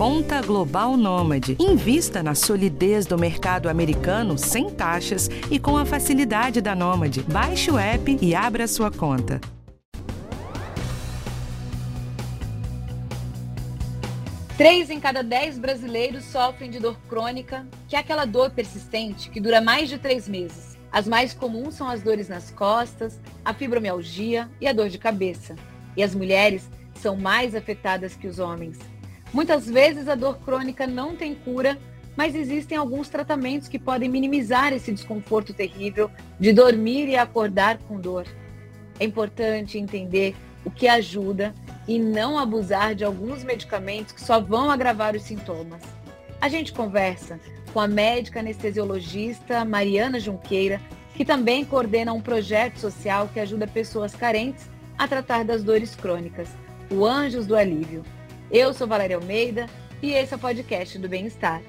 Conta Global Nômade. Invista na solidez do mercado americano sem taxas e com a facilidade da Nômade. Baixe o app e abra sua conta. Três em cada dez brasileiros sofrem de dor crônica, que é aquela dor persistente que dura mais de três meses. As mais comuns são as dores nas costas, a fibromialgia e a dor de cabeça. E as mulheres são mais afetadas que os homens. Muitas vezes a dor crônica não tem cura, mas existem alguns tratamentos que podem minimizar esse desconforto terrível de dormir e acordar com dor. É importante entender o que ajuda e não abusar de alguns medicamentos que só vão agravar os sintomas. A gente conversa com a médica anestesiologista Mariana Junqueira, que também coordena um projeto social que ajuda pessoas carentes a tratar das dores crônicas, o Anjos do Alívio. Eu sou Valéria Almeida e esse é o podcast do Bem-Estar.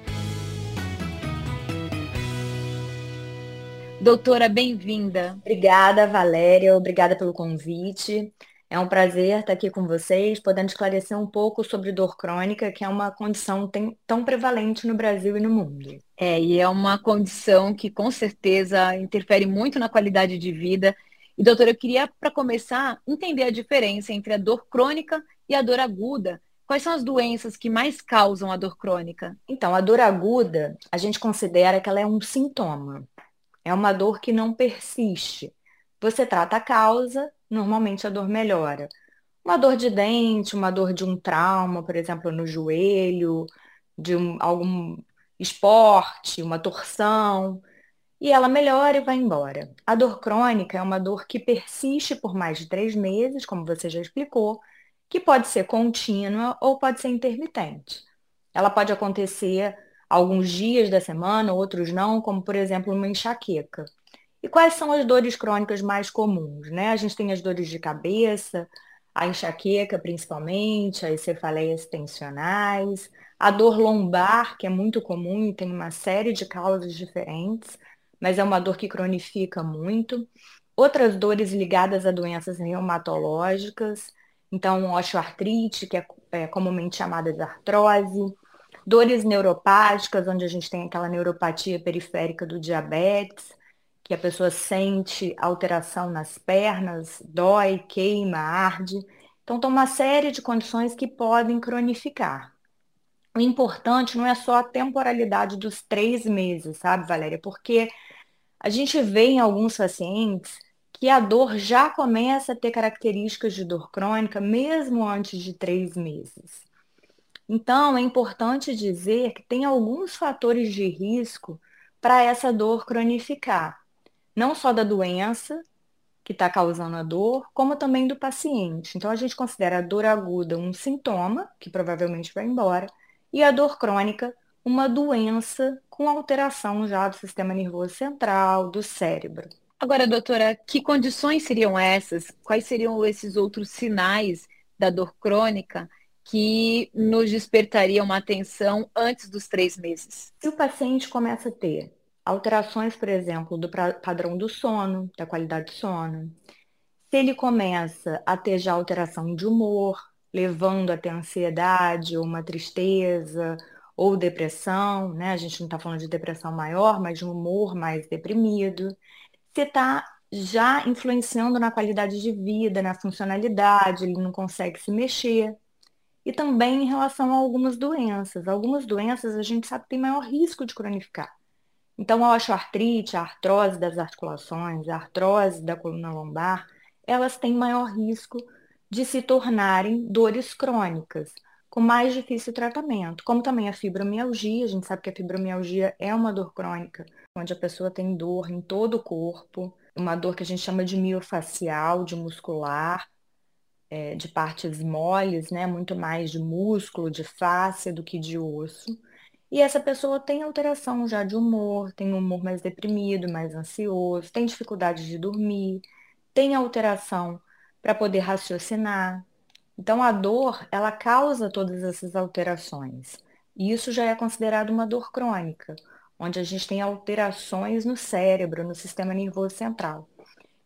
Doutora, bem-vinda. Obrigada, Valéria. Obrigada pelo convite. É um prazer estar aqui com vocês, podendo esclarecer um pouco sobre dor crônica, que é uma condição tão prevalente no Brasil e no mundo. É, e é uma condição que com certeza interfere muito na qualidade de vida e, doutora, eu queria, para começar, entender a diferença entre a dor crônica e a dor aguda. Quais são as doenças que mais causam a dor crônica? Então, a dor aguda, a gente considera que ela é um sintoma. É uma dor que não persiste. Você trata a causa, normalmente a dor melhora. Uma dor de dente, uma dor de um trauma, por exemplo, no joelho, de um, algum esporte, uma torção e ela melhora e vai embora. A dor crônica é uma dor que persiste por mais de três meses, como você já explicou, que pode ser contínua ou pode ser intermitente. Ela pode acontecer alguns dias da semana, outros não, como por exemplo uma enxaqueca. E quais são as dores crônicas mais comuns? Né? A gente tem as dores de cabeça, a enxaqueca principalmente, as cefaleias tensionais, a dor lombar, que é muito comum e tem uma série de causas diferentes mas é uma dor que cronifica muito. Outras dores ligadas a doenças reumatológicas, então osteoartrite, que é, é comumente chamada de artrose, dores neuropáticas, onde a gente tem aquela neuropatia periférica do diabetes, que a pessoa sente alteração nas pernas, dói, queima, arde. Então, tem uma série de condições que podem cronificar. O importante não é só a temporalidade dos três meses, sabe, Valéria? Porque a gente vê em alguns pacientes que a dor já começa a ter características de dor crônica mesmo antes de três meses. Então, é importante dizer que tem alguns fatores de risco para essa dor cronificar. Não só da doença que está causando a dor, como também do paciente. Então, a gente considera a dor aguda um sintoma, que provavelmente vai embora, e a dor crônica uma doença com alteração já do sistema nervoso central, do cérebro. Agora, doutora, que condições seriam essas? Quais seriam esses outros sinais da dor crônica que nos despertariam uma atenção antes dos três meses? Se o paciente começa a ter alterações, por exemplo, do padrão do sono, da qualidade do sono, se ele começa a ter já alteração de humor, levando a ter ansiedade ou uma tristeza ou depressão, né? A gente não está falando de depressão maior, mas de um humor mais deprimido. Você está já influenciando na qualidade de vida, na funcionalidade, ele não consegue se mexer. E também em relação a algumas doenças. Algumas doenças a gente sabe que tem maior risco de cronificar. Então, a osteoartrite, a artrose das articulações, a artrose da coluna lombar, elas têm maior risco de se tornarem dores crônicas com mais difícil tratamento, como também a fibromialgia. A gente sabe que a fibromialgia é uma dor crônica, onde a pessoa tem dor em todo o corpo, uma dor que a gente chama de miofacial, de muscular, é, de partes moles, né? Muito mais de músculo, de face do que de osso. E essa pessoa tem alteração já de humor, tem um humor mais deprimido, mais ansioso, tem dificuldade de dormir, tem alteração para poder raciocinar, então, a dor, ela causa todas essas alterações. E isso já é considerado uma dor crônica, onde a gente tem alterações no cérebro, no sistema nervoso central.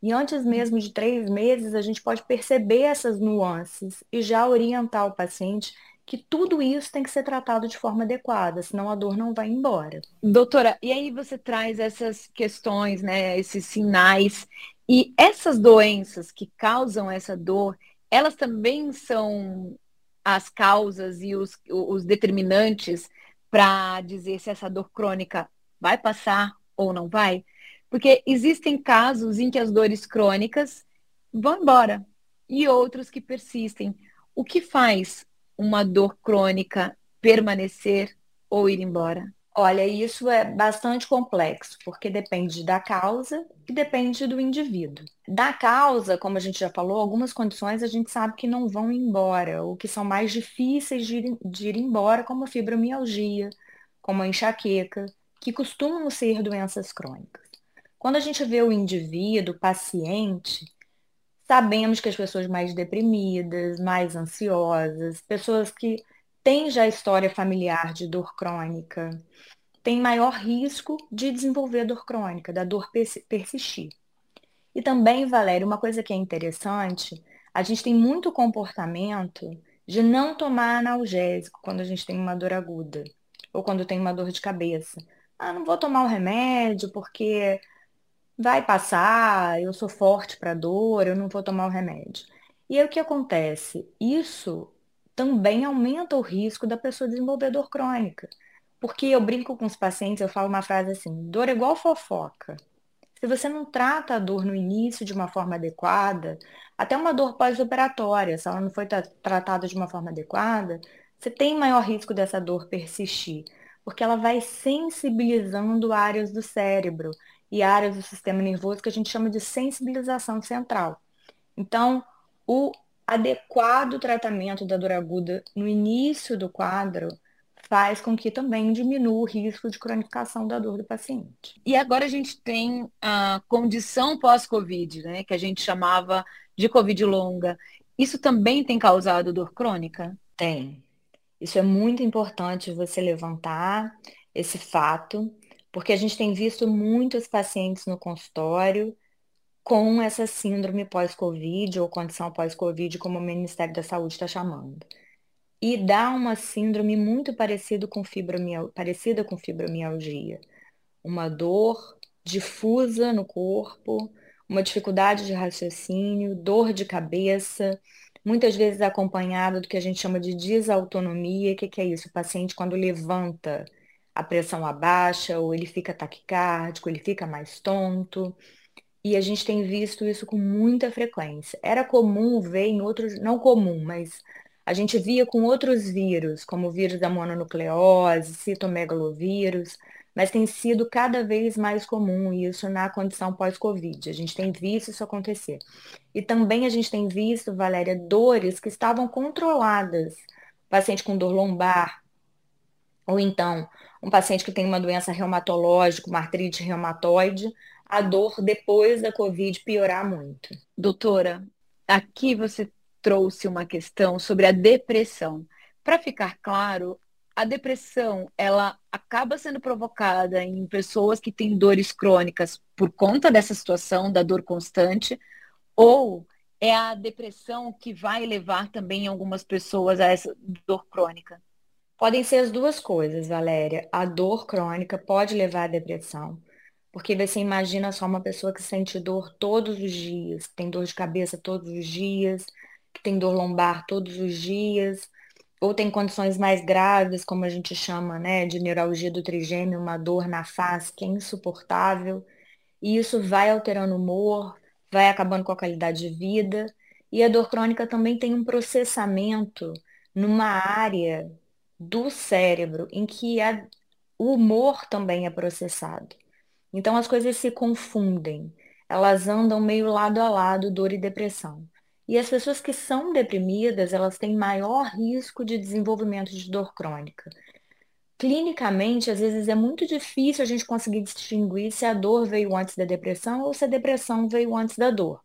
E antes mesmo de três meses, a gente pode perceber essas nuances e já orientar o paciente que tudo isso tem que ser tratado de forma adequada, senão a dor não vai embora. Doutora, e aí você traz essas questões, né, esses sinais, e essas doenças que causam essa dor, elas também são as causas e os, os determinantes para dizer se essa dor crônica vai passar ou não vai? Porque existem casos em que as dores crônicas vão embora e outros que persistem. O que faz uma dor crônica permanecer ou ir embora? Olha, isso é bastante complexo, porque depende da causa e depende do indivíduo. Da causa, como a gente já falou, algumas condições a gente sabe que não vão embora, ou que são mais difíceis de ir, de ir embora, como a fibromialgia, como a enxaqueca, que costumam ser doenças crônicas. Quando a gente vê o indivíduo, o paciente, Sabemos que as pessoas mais deprimidas, mais ansiosas, pessoas que têm já história familiar de dor crônica, têm maior risco de desenvolver dor crônica, da dor persistir. E também, Valéria, uma coisa que é interessante, a gente tem muito comportamento de não tomar analgésico quando a gente tem uma dor aguda ou quando tem uma dor de cabeça. Ah, não vou tomar o remédio porque vai passar, eu sou forte para dor, eu não vou tomar o remédio. E aí o que acontece? Isso também aumenta o risco da pessoa desenvolver dor crônica. Porque eu brinco com os pacientes, eu falo uma frase assim: dor é igual fofoca. Se você não trata a dor no início de uma forma adequada, até uma dor pós-operatória, se ela não foi tratada de uma forma adequada, você tem maior risco dessa dor persistir, porque ela vai sensibilizando áreas do cérebro e áreas do sistema nervoso que a gente chama de sensibilização central. Então, o adequado tratamento da dor aguda no início do quadro faz com que também diminua o risco de cronificação da dor do paciente. E agora a gente tem a condição pós-Covid, né, que a gente chamava de Covid longa. Isso também tem causado dor crônica? Tem. Isso é muito importante você levantar esse fato, porque a gente tem visto muitos pacientes no consultório com essa síndrome pós-Covid ou condição pós-Covid, como o Ministério da Saúde está chamando. E dá uma síndrome muito parecida com, fibromial... parecida com fibromialgia. Uma dor difusa no corpo, uma dificuldade de raciocínio, dor de cabeça, muitas vezes acompanhada do que a gente chama de desautonomia. O que, que é isso? O paciente, quando levanta, a pressão abaixa, ou ele fica taquicárdico, ele fica mais tonto. E a gente tem visto isso com muita frequência. Era comum ver em outros, não comum, mas a gente via com outros vírus, como o vírus da mononucleose, citomegalovírus, mas tem sido cada vez mais comum isso na condição pós-Covid. A gente tem visto isso acontecer. E também a gente tem visto, Valéria, dores que estavam controladas. Paciente com dor lombar, ou então um paciente que tem uma doença reumatológica, uma artrite reumatoide, a dor depois da Covid piorar muito. Doutora, aqui você trouxe uma questão sobre a depressão. Para ficar claro, a depressão, ela acaba sendo provocada em pessoas que têm dores crônicas por conta dessa situação da dor constante, ou é a depressão que vai levar também algumas pessoas a essa dor crônica? Podem ser as duas coisas, Valéria. A dor crônica pode levar à depressão, porque você imagina só uma pessoa que sente dor todos os dias, que tem dor de cabeça todos os dias, que tem dor lombar todos os dias, ou tem condições mais graves, como a gente chama, né, de neuralgia do trigêmeo, uma dor na face que é insuportável, e isso vai alterando o humor, vai acabando com a qualidade de vida, e a dor crônica também tem um processamento numa área do cérebro em que a, o humor também é processado. Então as coisas se confundem, elas andam meio lado a lado, dor e depressão. E as pessoas que são deprimidas, elas têm maior risco de desenvolvimento de dor crônica. Clinicamente, às vezes é muito difícil a gente conseguir distinguir se a dor veio antes da depressão ou se a depressão veio antes da dor.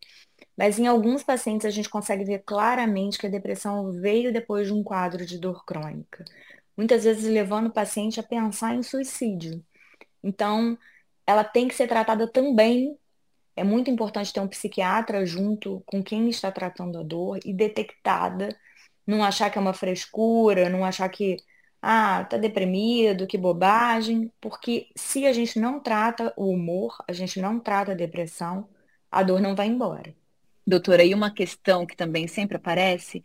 Mas em alguns pacientes a gente consegue ver claramente que a depressão veio depois de um quadro de dor crônica. Muitas vezes levando o paciente a pensar em suicídio. Então, ela tem que ser tratada também. É muito importante ter um psiquiatra junto com quem está tratando a dor e detectada não achar que é uma frescura, não achar que ah, tá deprimido, que bobagem, porque se a gente não trata o humor, a gente não trata a depressão, a dor não vai embora. Doutora, e uma questão que também sempre aparece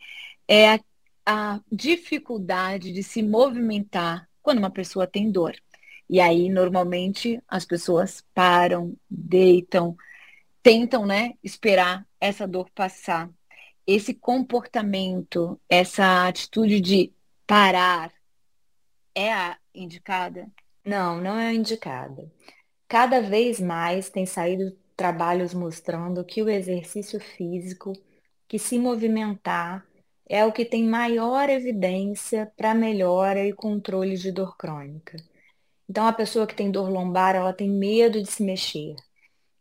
é a, a dificuldade de se movimentar quando uma pessoa tem dor. E aí, normalmente, as pessoas param, deitam, tentam, né, esperar essa dor passar. Esse comportamento, essa atitude de parar, é a indicada? Não, não é a indicada. Cada vez mais tem saído trabalhos mostrando que o exercício físico, que se movimentar, é o que tem maior evidência para melhora e controle de dor crônica. Então, a pessoa que tem dor lombar, ela tem medo de se mexer.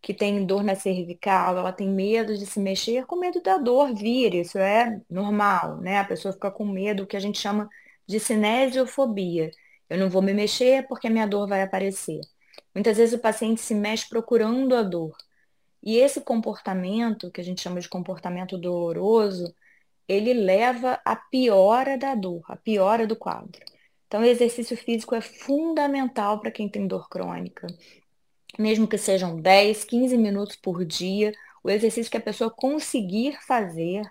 Que tem dor na cervical, ela tem medo de se mexer, com medo da dor vir. Isso é normal, né? A pessoa fica com medo, o que a gente chama de cinesiofobia. Eu não vou me mexer porque a minha dor vai aparecer. Muitas vezes o paciente se mexe procurando a dor. E esse comportamento, que a gente chama de comportamento doloroso, ele leva à piora da dor, à piora do quadro. Então, o exercício físico é fundamental para quem tem dor crônica. Mesmo que sejam 10, 15 minutos por dia, o exercício que a pessoa conseguir fazer,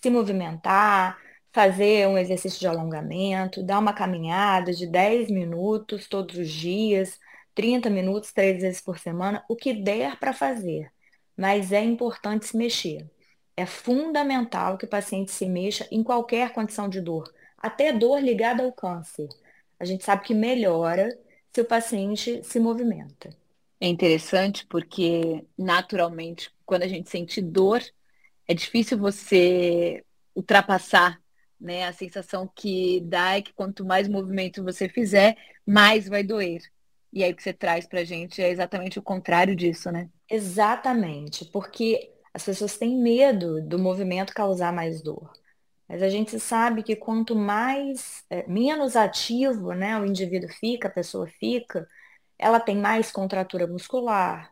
se movimentar, fazer um exercício de alongamento, dar uma caminhada de 10 minutos todos os dias, 30 minutos três vezes por semana, o que der para fazer. Mas é importante se mexer. É fundamental que o paciente se mexa em qualquer condição de dor, até dor ligada ao câncer. A gente sabe que melhora se o paciente se movimenta. É interessante porque, naturalmente, quando a gente sente dor, é difícil você ultrapassar né? A sensação que dá é que quanto mais movimento você fizer, mais vai doer. E aí o que você traz pra gente é exatamente o contrário disso, né? Exatamente, porque as pessoas têm medo do movimento causar mais dor. Mas a gente sabe que quanto mais, é, menos ativo né, o indivíduo fica, a pessoa fica, ela tem mais contratura muscular,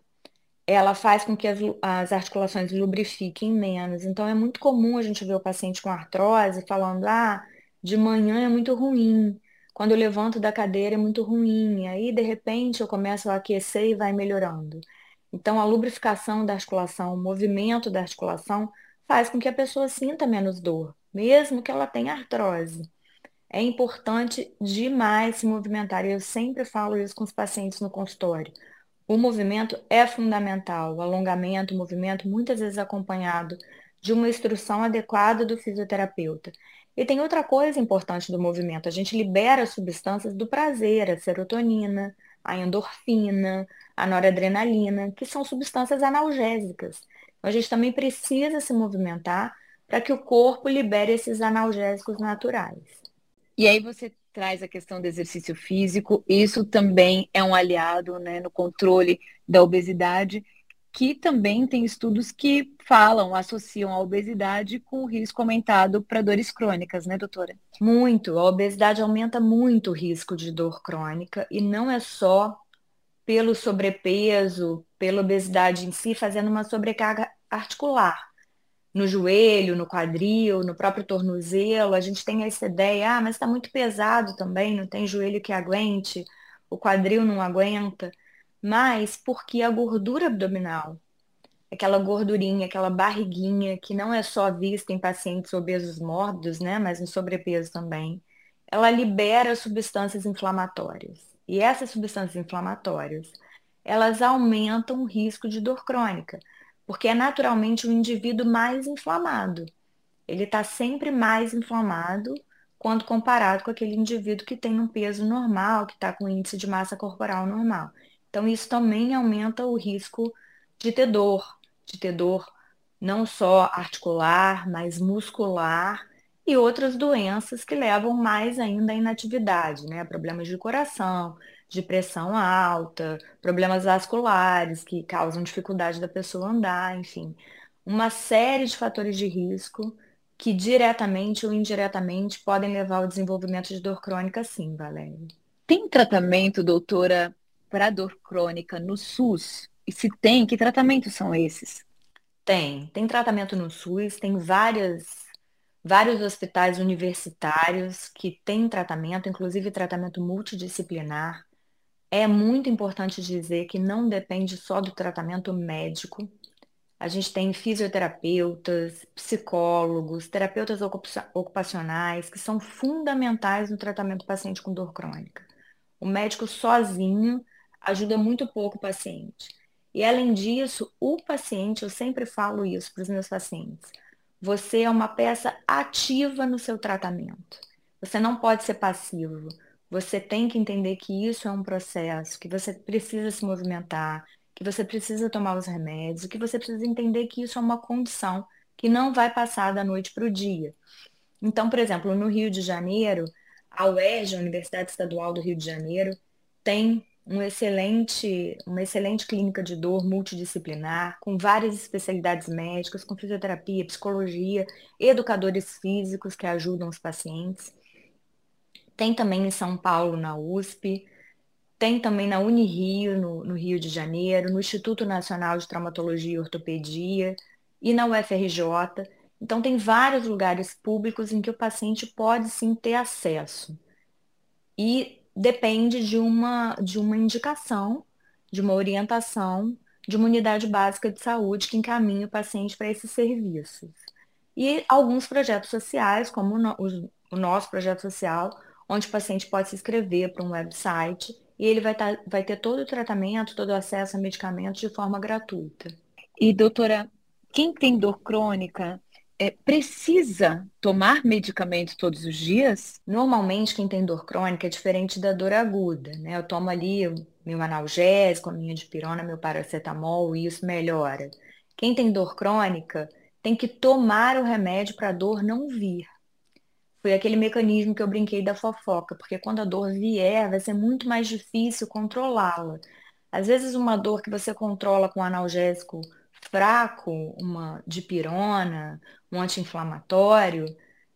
ela faz com que as, as articulações lubrifiquem menos. Então, é muito comum a gente ver o paciente com artrose falando, ah, de manhã é muito ruim, quando eu levanto da cadeira é muito ruim, aí, de repente, eu começo a aquecer e vai melhorando. Então, a lubrificação da articulação, o movimento da articulação, faz com que a pessoa sinta menos dor, mesmo que ela tenha artrose. É importante demais se movimentar, eu sempre falo isso com os pacientes no consultório. O movimento é fundamental, o alongamento, o movimento, muitas vezes acompanhado de uma instrução adequada do fisioterapeuta. E tem outra coisa importante do movimento, a gente libera substâncias do prazer, a serotonina, a endorfina, a noradrenalina, que são substâncias analgésicas. Então, a gente também precisa se movimentar para que o corpo libere esses analgésicos naturais. E aí você traz a questão do exercício físico, isso também é um aliado né, no controle da obesidade, que também tem estudos que falam, associam a obesidade com o risco aumentado para dores crônicas, né, doutora? Muito. A obesidade aumenta muito o risco de dor crônica e não é só pelo sobrepeso, pela obesidade em si, fazendo uma sobrecarga articular no joelho, no quadril, no próprio tornozelo, a gente tem essa ideia, ah, mas está muito pesado também, não tem joelho que aguente, o quadril não aguenta, mas porque a gordura abdominal, aquela gordurinha, aquela barriguinha que não é só vista em pacientes obesos mórbidos, né, mas no sobrepeso também, ela libera substâncias inflamatórias. E essas substâncias inflamatórias, elas aumentam o risco de dor crônica porque é naturalmente o indivíduo mais inflamado. Ele está sempre mais inflamado quando comparado com aquele indivíduo que tem um peso normal, que está com índice de massa corporal normal. Então, isso também aumenta o risco de ter dor, de ter dor não só articular, mas muscular e outras doenças que levam mais ainda à inatividade, né? Problemas de coração, de pressão alta, problemas vasculares que causam dificuldade da pessoa andar, enfim, uma série de fatores de risco que diretamente ou indiretamente podem levar ao desenvolvimento de dor crônica, sim, Valéria. Tem tratamento, doutora, para dor crônica no SUS? E se tem, que tratamentos são esses? Tem. Tem tratamento no SUS, tem várias vários hospitais universitários que têm tratamento, inclusive tratamento multidisciplinar. É muito importante dizer que não depende só do tratamento médico. A gente tem fisioterapeutas, psicólogos, terapeutas ocupacionais que são fundamentais no tratamento do paciente com dor crônica. O médico sozinho ajuda muito pouco o paciente. E além disso, o paciente, eu sempre falo isso para os meus pacientes, você é uma peça ativa no seu tratamento. Você não pode ser passivo. Você tem que entender que isso é um processo, que você precisa se movimentar, que você precisa tomar os remédios, que você precisa entender que isso é uma condição que não vai passar da noite para o dia. Então, por exemplo, no Rio de Janeiro, a UERJ, a Universidade Estadual do Rio de Janeiro, tem um excelente, uma excelente clínica de dor multidisciplinar, com várias especialidades médicas, com fisioterapia, psicologia, educadores físicos que ajudam os pacientes. Tem também em São Paulo, na USP, tem também na Unirio, no, no Rio de Janeiro, no Instituto Nacional de Traumatologia e Ortopedia e na UFRJ. Então, tem vários lugares públicos em que o paciente pode sim ter acesso. E depende de uma, de uma indicação, de uma orientação de uma unidade básica de saúde que encaminha o paciente para esses serviços. E alguns projetos sociais, como o, o nosso projeto social, onde o paciente pode se inscrever para um website e ele vai, tá, vai ter todo o tratamento, todo o acesso a medicamentos de forma gratuita. E, doutora, quem tem dor crônica é, precisa tomar medicamento todos os dias? Normalmente, quem tem dor crônica é diferente da dor aguda, né? Eu tomo ali meu analgésico, a minha dipirona, meu paracetamol e isso melhora. Quem tem dor crônica tem que tomar o remédio para a dor não vir. Foi aquele mecanismo que eu brinquei da fofoca, porque quando a dor vier, vai ser muito mais difícil controlá-la. Às vezes, uma dor que você controla com analgésico fraco, uma dipirona, um anti-inflamatório,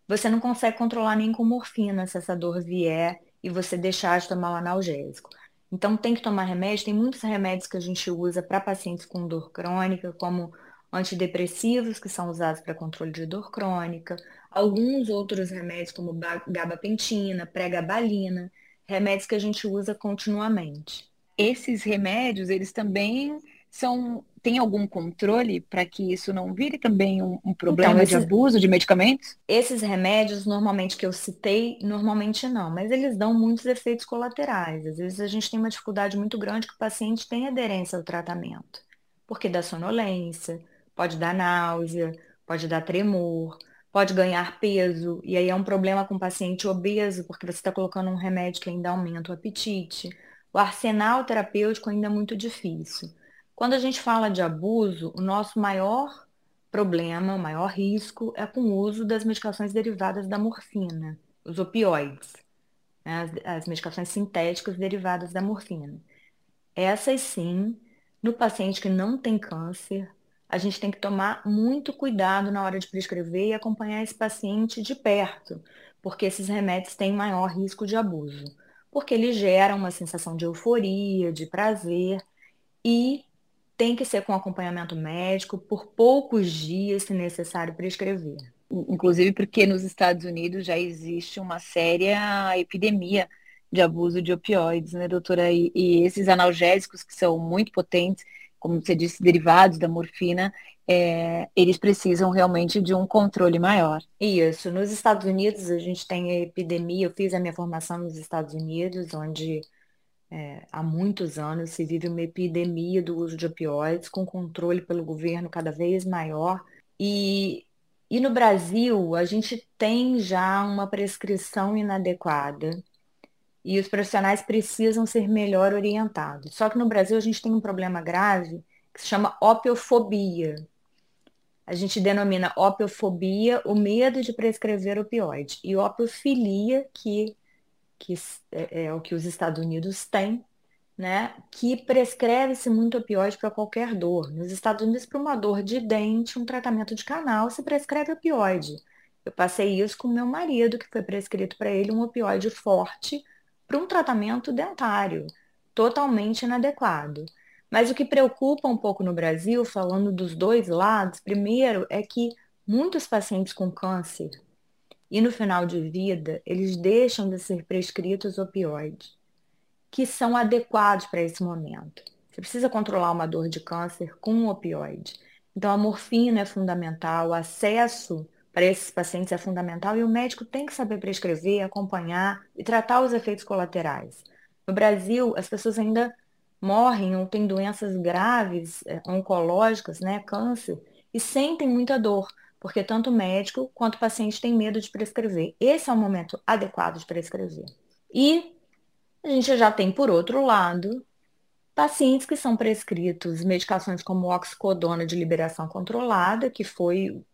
você não consegue controlar nem com morfina se essa dor vier e você deixar de tomar o analgésico. Então tem que tomar remédio, tem muitos remédios que a gente usa para pacientes com dor crônica, como antidepressivos que são usados para controle de dor crônica, alguns outros remédios como gabapentina, pregabalina, remédios que a gente usa continuamente. Esses remédios, eles também são tem algum controle para que isso não vire também um, um problema então, esses, de abuso de medicamentos? Esses remédios, normalmente que eu citei, normalmente não, mas eles dão muitos efeitos colaterais. Às vezes a gente tem uma dificuldade muito grande que o paciente tem aderência ao tratamento, porque dá sonolência, pode dar náusea, pode dar tremor, pode ganhar peso, e aí é um problema com o paciente obeso, porque você está colocando um remédio que ainda aumenta o apetite. O arsenal terapêutico ainda é muito difícil. Quando a gente fala de abuso, o nosso maior problema, o maior risco é com o uso das medicações derivadas da morfina, os opioides, né? as, as medicações sintéticas derivadas da morfina. Essas sim, no paciente que não tem câncer, a gente tem que tomar muito cuidado na hora de prescrever e acompanhar esse paciente de perto, porque esses remédios têm maior risco de abuso, porque eles geram uma sensação de euforia, de prazer e tem que ser com acompanhamento médico por poucos dias, se necessário, prescrever. Inclusive porque nos Estados Unidos já existe uma séria epidemia de abuso de opioides, né, doutora? E, e esses analgésicos que são muito potentes, como você disse, derivados da morfina, é, eles precisam realmente de um controle maior. Isso. Nos Estados Unidos, a gente tem a epidemia. Eu fiz a minha formação nos Estados Unidos, onde é, há muitos anos se vive uma epidemia do uso de opioides, com controle pelo governo cada vez maior. E, e no Brasil, a gente tem já uma prescrição inadequada e os profissionais precisam ser melhor orientados. Só que no Brasil, a gente tem um problema grave que se chama opiofobia. A gente denomina opiofobia o medo de prescrever opioide e opiofilia, que que é, é o que os Estados Unidos têm, né, que prescreve-se muito opioide para qualquer dor. Nos Estados Unidos, para uma dor de dente, um tratamento de canal, se prescreve opioide. Eu passei isso com meu marido, que foi prescrito para ele um opioide forte para um tratamento dentário, totalmente inadequado. Mas o que preocupa um pouco no Brasil, falando dos dois lados, primeiro é que muitos pacientes com câncer e no final de vida eles deixam de ser prescritos opioides, que são adequados para esse momento. Você precisa controlar uma dor de câncer com um opioide. Então a morfina é fundamental, o acesso para esses pacientes é fundamental e o médico tem que saber prescrever, acompanhar e tratar os efeitos colaterais. No Brasil, as pessoas ainda morrem ou têm doenças graves, eh, oncológicas, né, câncer, e sentem muita dor, porque tanto o médico quanto o paciente têm medo de prescrever. Esse é o momento adequado de prescrever. E a gente já tem, por outro lado, pacientes que são prescritos medicações como oxicodona de liberação controlada, que foi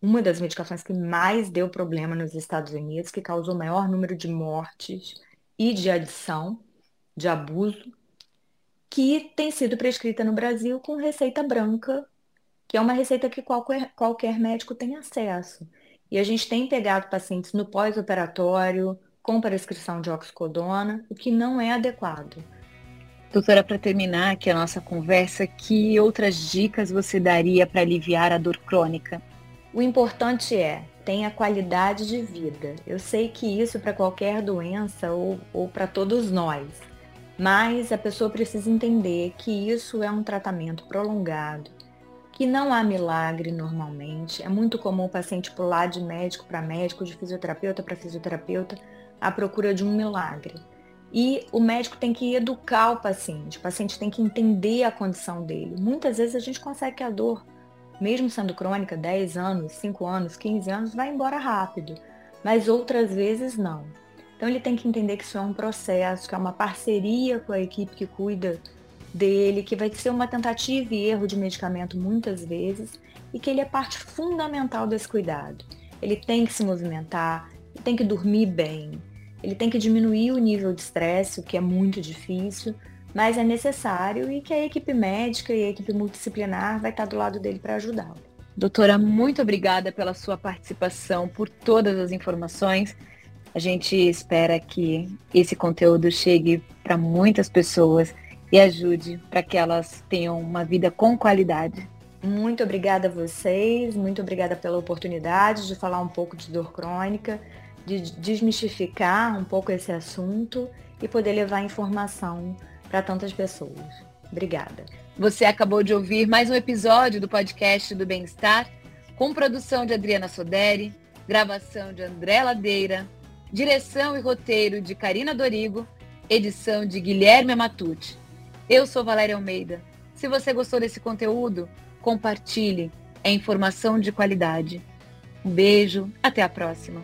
uma das medicações que mais deu problema nos Estados Unidos, que causou o maior número de mortes e de adição, de abuso, que tem sido prescrita no Brasil com receita branca que é uma receita que qualquer, qualquer médico tem acesso. E a gente tem pegado pacientes no pós-operatório com prescrição de oxicodona, o que não é adequado. Doutora, para terminar aqui a nossa conversa, que outras dicas você daria para aliviar a dor crônica? O importante é tenha qualidade de vida. Eu sei que isso para qualquer doença ou, ou para todos nós, mas a pessoa precisa entender que isso é um tratamento prolongado, que não há milagre normalmente. É muito comum o paciente pular de médico para médico, de fisioterapeuta para fisioterapeuta, à procura de um milagre. E o médico tem que educar o paciente, o paciente tem que entender a condição dele. Muitas vezes a gente consegue que a dor, mesmo sendo crônica, 10 anos, 5 anos, 15 anos, vai embora rápido, mas outras vezes não. Então ele tem que entender que isso é um processo, que é uma parceria com a equipe que cuida dele, que vai ser uma tentativa e erro de medicamento muitas vezes, e que ele é parte fundamental desse cuidado. Ele tem que se movimentar, ele tem que dormir bem, ele tem que diminuir o nível de estresse, o que é muito difícil, mas é necessário e que a equipe médica e a equipe multidisciplinar vai estar do lado dele para ajudá-lo. Doutora, muito obrigada pela sua participação, por todas as informações. A gente espera que esse conteúdo chegue para muitas pessoas e ajude para que elas tenham uma vida com qualidade. Muito obrigada a vocês, muito obrigada pela oportunidade de falar um pouco de dor crônica, de desmistificar um pouco esse assunto e poder levar informação para tantas pessoas. Obrigada. Você acabou de ouvir mais um episódio do podcast do Bem-Estar, com produção de Adriana Soderi, gravação de André Ladeira, direção e roteiro de Karina Dorigo, edição de Guilherme Matucci. Eu sou Valéria Almeida. Se você gostou desse conteúdo, compartilhe. É informação de qualidade. Um beijo, até a próxima.